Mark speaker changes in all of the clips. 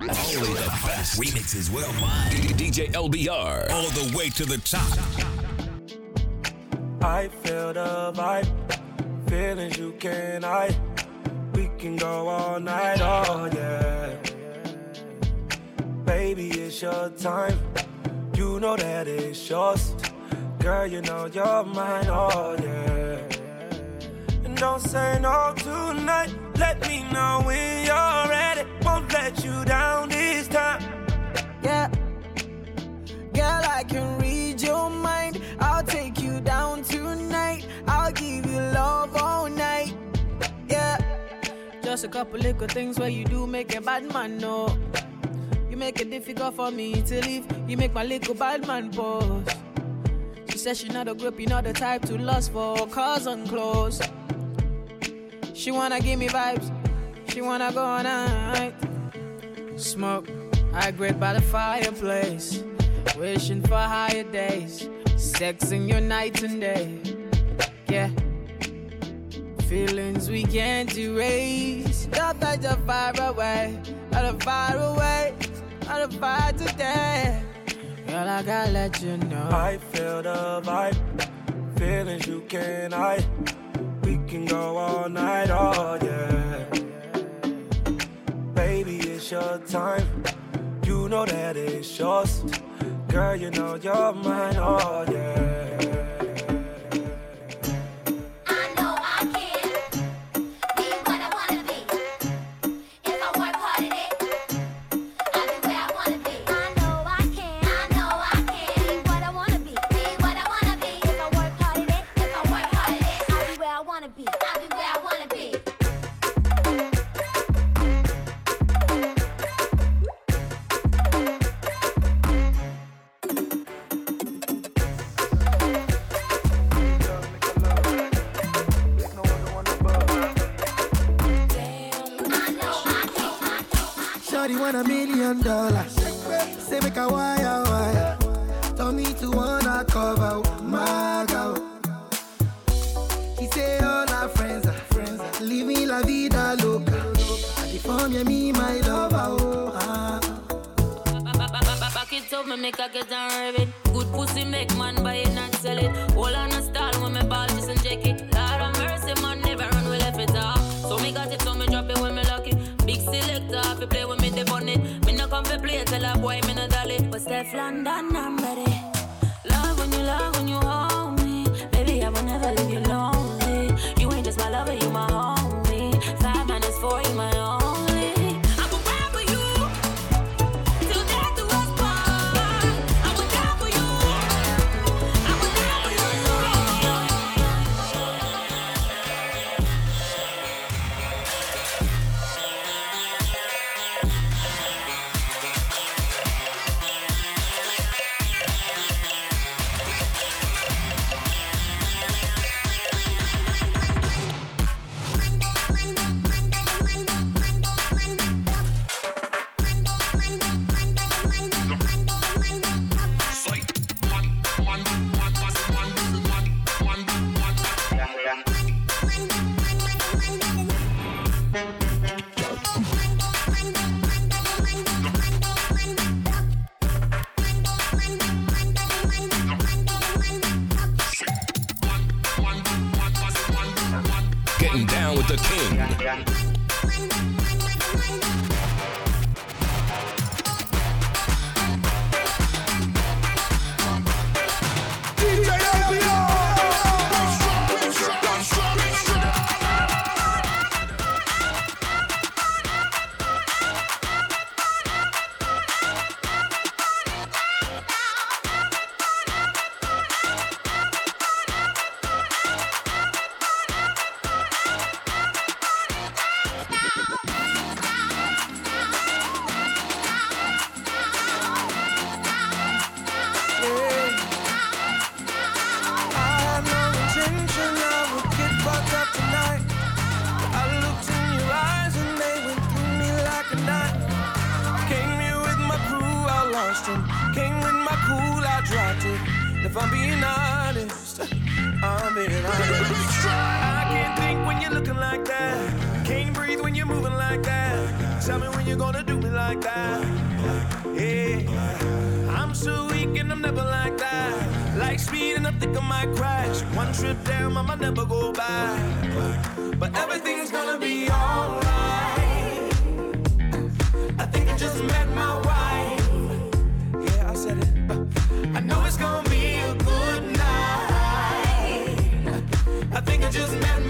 Speaker 1: Only the best remixes worldwide. DJ LBR, all the way to the top.
Speaker 2: I feel the vibe, feelings you can't hide. We can go all night, oh yeah. Baby, it's your time. You know that it's yours. Girl, you know you're mine, oh yeah. And don't say no tonight. Let me know when you're ready. Let you down this time.
Speaker 3: Yeah. Girl, I can read your mind. I'll take you down tonight. I'll give you love all night. Yeah. Just a couple little things where you do make a bad man know. You make it difficult for me to leave. You make my little bad man pause. She says she not a grip, you not the type to lust for cars on clothes. She wanna give me vibes. She wanna go all night. Smoke, I grate by the fireplace. Wishing for higher days. Sexing your night and day. Yeah. Feelings we can't erase. Love that you're far away. Out of far away. Out of far today. Girl, I gotta let you know.
Speaker 2: I feel the vibe, feelings you can't hide. We can go all night, oh yeah. Your time. You know that it's yours. Girl, you know you're mine, oh yeah.
Speaker 4: Million dollars. Say make a wire
Speaker 1: Getting down with the king.
Speaker 5: Tell me when you're gonna do me like that. Yeah, I'm so weak and I'm never like that. Like speed and I think I might crash. One trip down, I might never go back. But everything's gonna be alright. I think I just met my wife. Yeah, I said it. I know it's gonna be a good night. I think I just met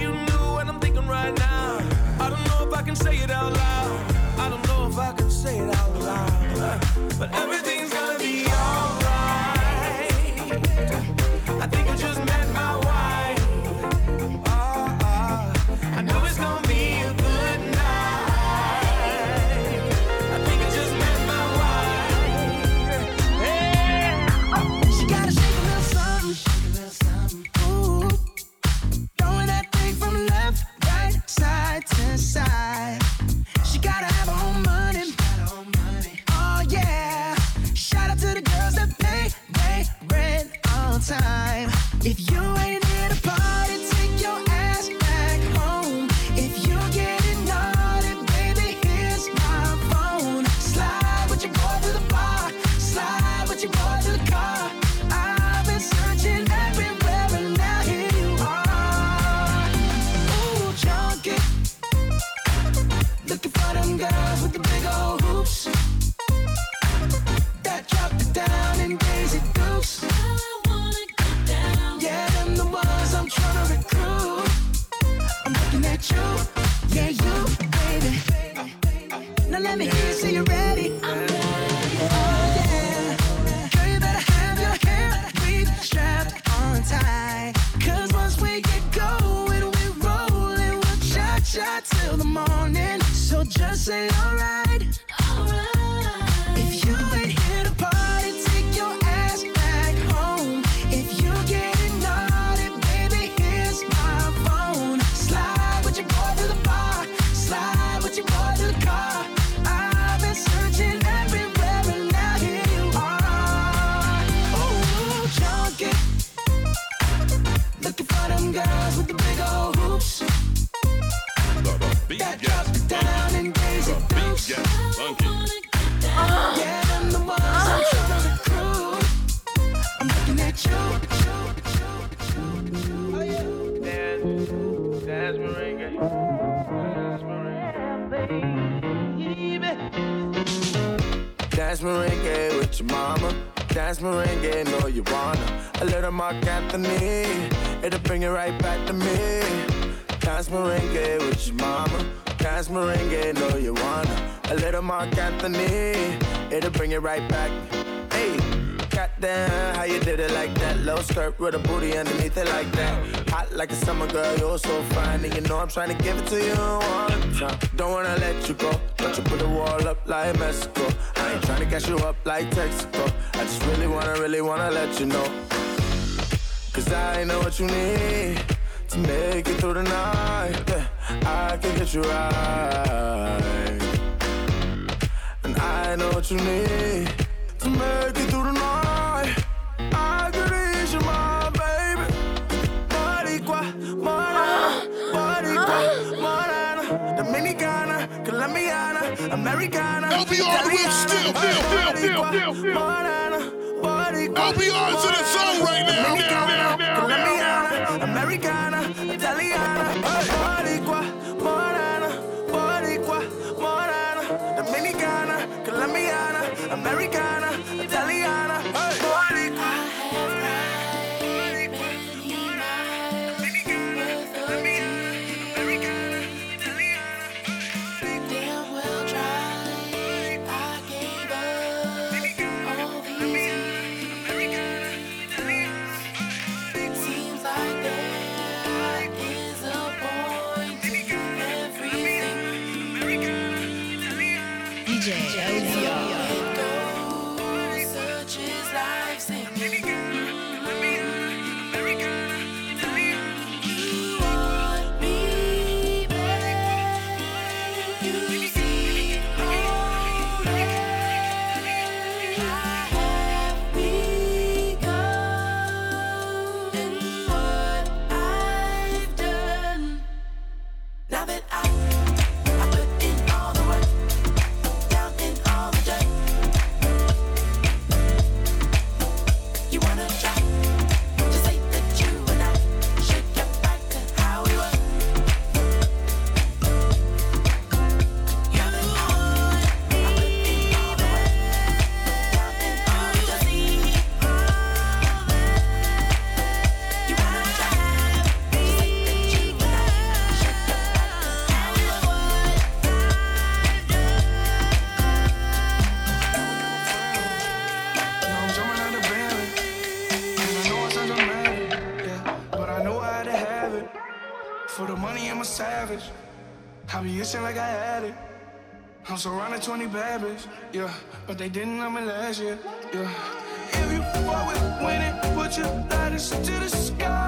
Speaker 5: you knew what I'm thinking right now. I don't know if I can say it out loud. I don't know if I can say it out loud. But everything's Dance merengue with your mama. Dance merengue, know you wanna. A little Marc Anthony, it'll bring it right back to me. Dance merengue with your mama. Dance merengue, know you wanna. A little Marc Anthony, it'll bring it right back. Hey. Goddamn, how you did it like that? Low skirt with a booty underneath it like that. Hot like a summer girl, you're so fine. And you know I'm trying to give it to you the time. Don't wanna let you go. Don't you put the wall up like Mexico. I ain't trying to catch you up like Texaco. I just really wanna, really wanna let you know. Cause I know what you need to make it through the night. I can get you right. And I know what you need to make it through the night. Americana.
Speaker 6: LBR whip still, still, still, still, still, still.
Speaker 5: Morena, Boricua,
Speaker 6: LBR to the zone right now.
Speaker 7: surrounded 20 bad bitch, yeah. But they didn't know me last year, yeah. If you fuck with winning, put your lattice to the sky.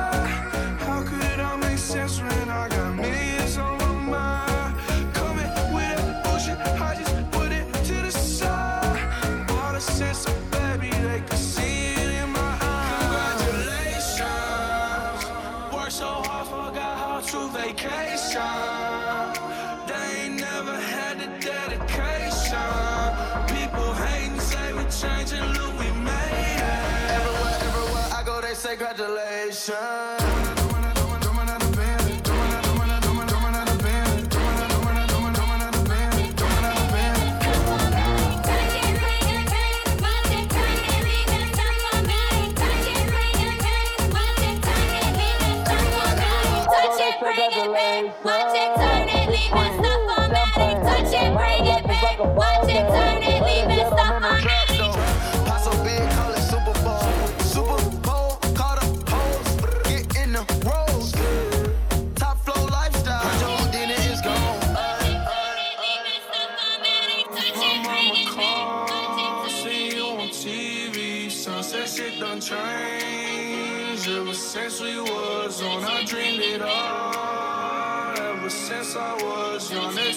Speaker 7: say congratulations.
Speaker 8: Watch it, turn it, leave it, stop on Touch it, bring it back. Watch it, turn it.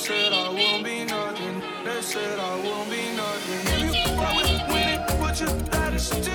Speaker 7: said I won't be nothing. They said I won't be nothing. If you fuck with winning, put your status to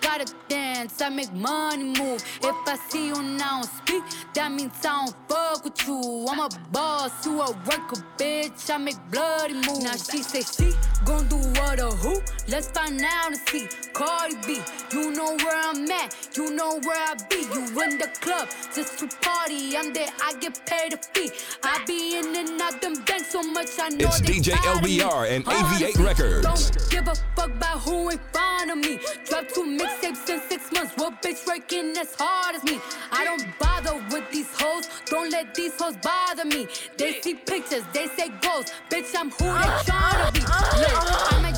Speaker 9: gotta dance, I make money move. If I see you now speak, that means I don't fuck with you. I'm a boss, you a worker, bitch. I make bloody moves. Now she say she gon' do what or who? Let's find out and see. Cardi B, you know where I'm at, you know where I be. You in the club just to party. I'm there, I get paid a fee. I be in and out them banks so much I know
Speaker 10: it's
Speaker 9: they
Speaker 10: DJ LBR and AV8 Records.
Speaker 9: Don't give a fuck about who ain't fond of me. Drop two mixes tapes in six months. What bitch working as hard as me? I don't bother with these hoes. Don't let these hoes bother me. They see pictures, they say goals. Bitch, I'm who they tryna be. Look, I might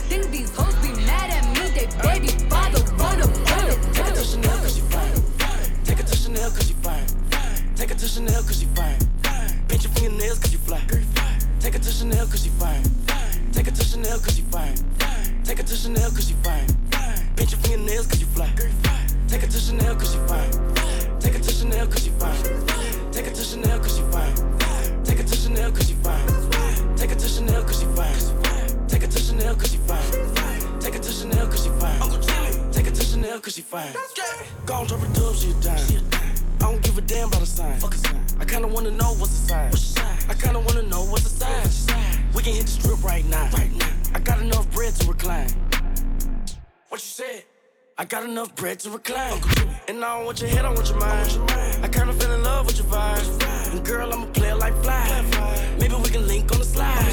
Speaker 1: To Chanel cause you fine. Take it to Chanel cause you fine. Take it to Chanel cause you fine. Pinch your fingernails cause you fly. Take it to Chanel cause you fine. Take it to Chanel cause you fine. Take it to Chanel cause you fine. Pinch your fingernails cause you fly. Take it to Chanel cause you fine. Take it to Chanel cause you fine. Take it to Chanel cause you fine. Take it to Chanel cause you fine. Take it to Chanel cause you fine. Take it to Chanel cause you fine. Take it to Chanel cause you fine. Uncle Jimmy. Chanel cause you fine. Go on, drop a dub, she a dime. I don't give a damn about a sign. Fuck a sign. I kinda wanna know what's the sign. What's the sign? I kinda wanna know what's the sign. We can hit the strip right now. Right now. I got enough bread to recline. What you said? I got enough bread to recline. And I don't want your head, I want your mind. I kinda fell in love with your vibe. And girl, I'm a player like fly. Maybe we can link on the slide.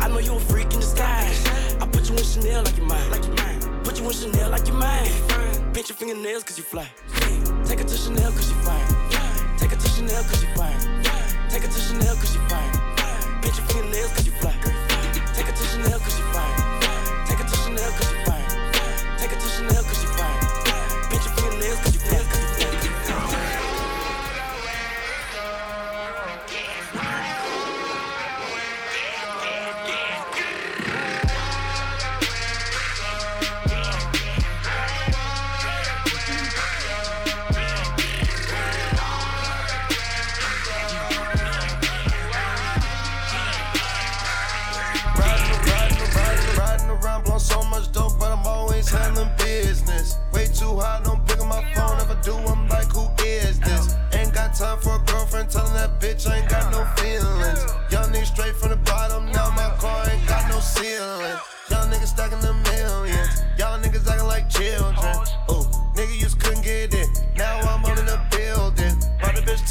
Speaker 1: I know you a freak in disguise. I put you in Chanel like you mine. Put you in Chanel like you mine. Pinch your fingernails cause you fly. Take it to Chanel cause you fine. Take it to Chanel cause you fine. Take it to Chanel cause you fine. Pinch your fingernails cause you fly. Take it to Chanel cause you fine. Take it to Chanel cause you fine. Take it to Chanel cause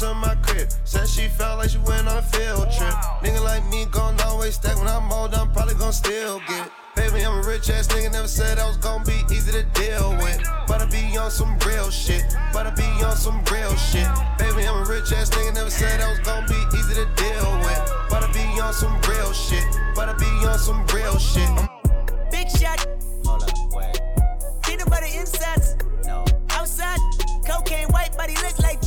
Speaker 11: to my crib. Said she felt like she went on a field trip. Nigga like me gon' always stack. When I'm old, I'm probably gon' still get it. Baby, I'm a rich ass nigga, never said I was gon' be easy to deal with. But I be on some real shit. But I be on some real shit. Baby, I'm a rich ass nigga, never said I was gon' be easy to deal with. But I be on some real shit. But I be on some real shit. I'm
Speaker 12: Big shot. Hold up, wait. Peanut butter insides. No. Outside, cocaine white body look like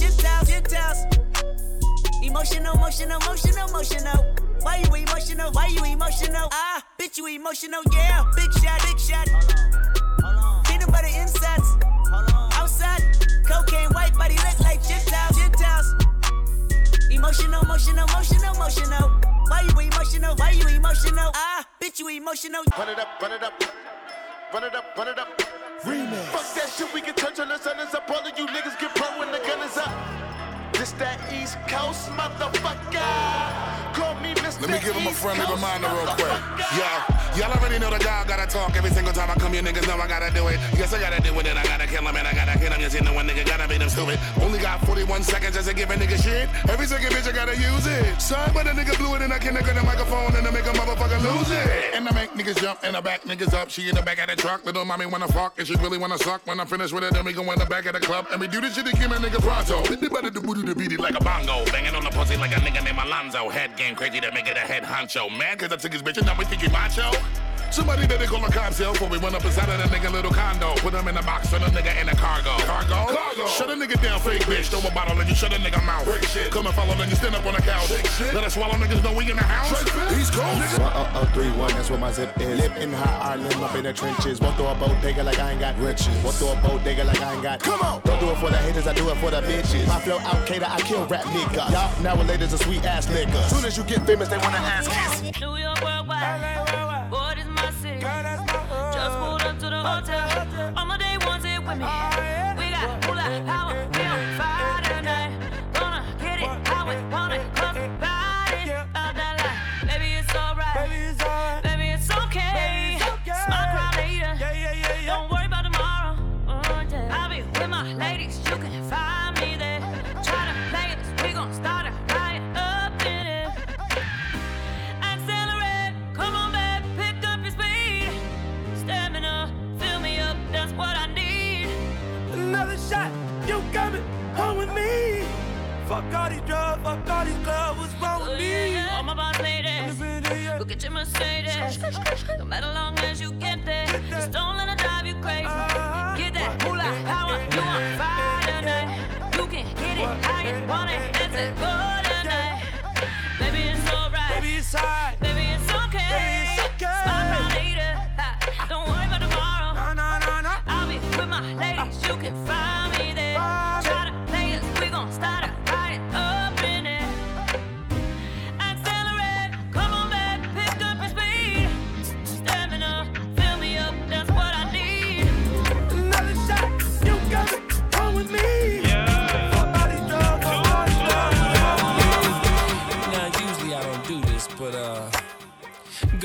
Speaker 12: Gentiles. Gentiles. Emotional, emotional, emotional, emotional. Why you emotional? Why you emotional? Ah, bitch, you emotional, yeah. Big shot, big shot. Peanut butter insides. Outside, cocaine white body look like Gentiles. Gentiles. Emotional, emotional, emotional, emotional. Why you emotional? Why you emotional? Ah, bitch, you emotional.
Speaker 13: Run it up, run it up. Run it up, run it up. Remix. Fuck that shit, we can touch on the sun is up. All of you niggas get pro when the gun East Coast motherfucker.
Speaker 14: Let me give him a friendly reminder real quick. Yo, y'all already know the guy gotta talk every single time I come here. Niggas know I gotta do it. Yes, I gotta do it, and I gotta kill him, and I gotta kill him. Yes, you know one nigga gotta beat him stupid. Only got 41 seconds just to give a nigga shit. Every second bitch, I gotta use it. Sorry, but a nigga blew it, and I can't get the microphone, and I make a motherfucker lose it. And I make niggas jump, and I back niggas up. She in the back of the truck. Little mommy wanna fuck, and she really wanna suck. When I'm finished with it, then we go in the back of the club, and we do this shit to give a nigga pronto. Hit the body, the booty, the beat it like a bongo. Banging on the pussy like a nigga named Alonzo. Head game crazy to make it a head honcho. Mad cause I took his bitch and now we think he macho. Somebody they call a cops before we went up inside of that nigga little condo. Put him in a box, turn the nigga in the cargo. Cargo? Cargo. Shut a nigga down, fake bitch. Throw a bottle and you shut a nigga mouth. Come and follow, then you stand up on the couch. Let us swallow niggas know we in the house. He's cold.
Speaker 15: One oh oh three one, that's where my zip is. Live in high Ireland, up in the trenches. Walk through a bodega like I ain't got riches. Walk through a bodega like I ain't got. Come on. Don't do it for the haters, I do it for the bitches. My flow out, cater, I kill rap niggas. Y'all nowadays a sweet ass nigga. Soon as you get famous, they wanna ask kiss.
Speaker 4: New York worldwide. Boy, this my city. Just pulled up to the hotel. All my day ones here with me. Uh-huh. We
Speaker 2: say that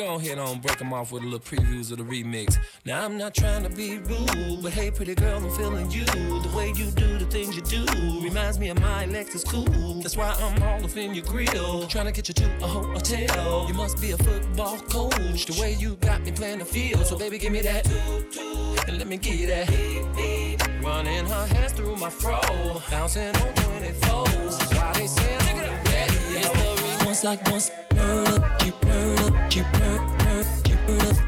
Speaker 16: go ahead on break them off with a little previews of the remix. Now, I'm not trying to be rude, but hey, pretty girl, I'm feeling you. The way you do the things you do reminds me of my Lexus cool. That's why I'm all up in your grill, trying to get you to a hotel. You must be a football coach, the way you got me playing the field. So, baby, give me that, and let me get that. Running her hands through my fro, bouncing on 24s. Why they say I'm ready? The like once keep her, keep up, keep her, keep her, keep up.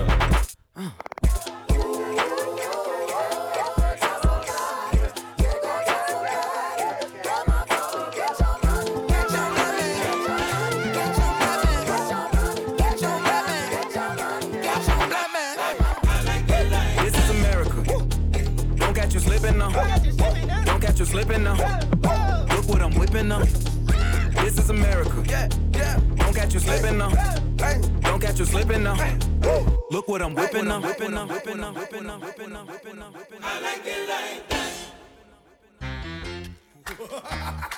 Speaker 17: You slipping now. Look what I'm whipping now. Whipping now. Whipping now. Whipping now. Whipping now. Whipping now. Whipping now. I like it like that.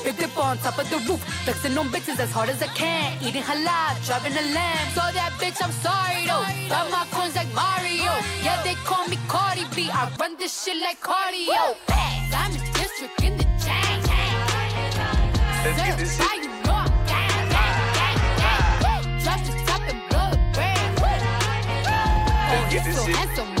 Speaker 9: on top of the roof, flexing on bitches as hard as I can. Eating halal, driving a lamb. Saw that bitch, I'm sorry though. Got my coins like Mario. Yeah, they call me Cardi B. I run this shit like cardio. I'm in district in the chain.
Speaker 18: Let's get this shit.
Speaker 9: Drop the top and blow the
Speaker 18: get this shit.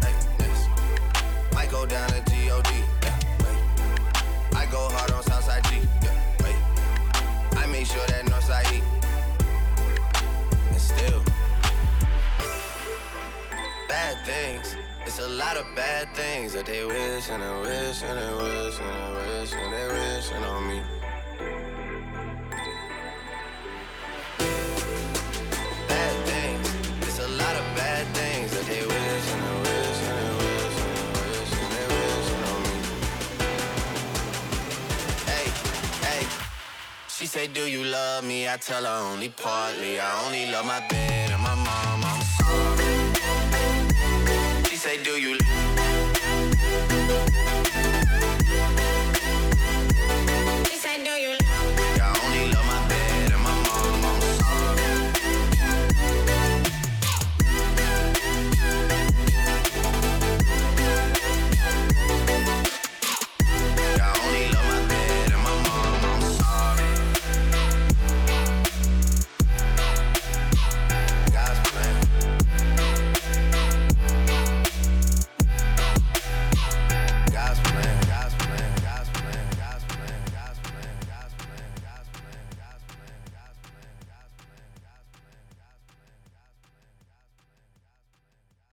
Speaker 11: go down to G-O-D. Yeah, I go hard on Southside G. Yeah, I make sure that Northside E. And still, bad things. It's a lot of bad things that they wish and they wish and they wish and they wish and they wish on me. Do you love me? I tell her only partly. I only love my bed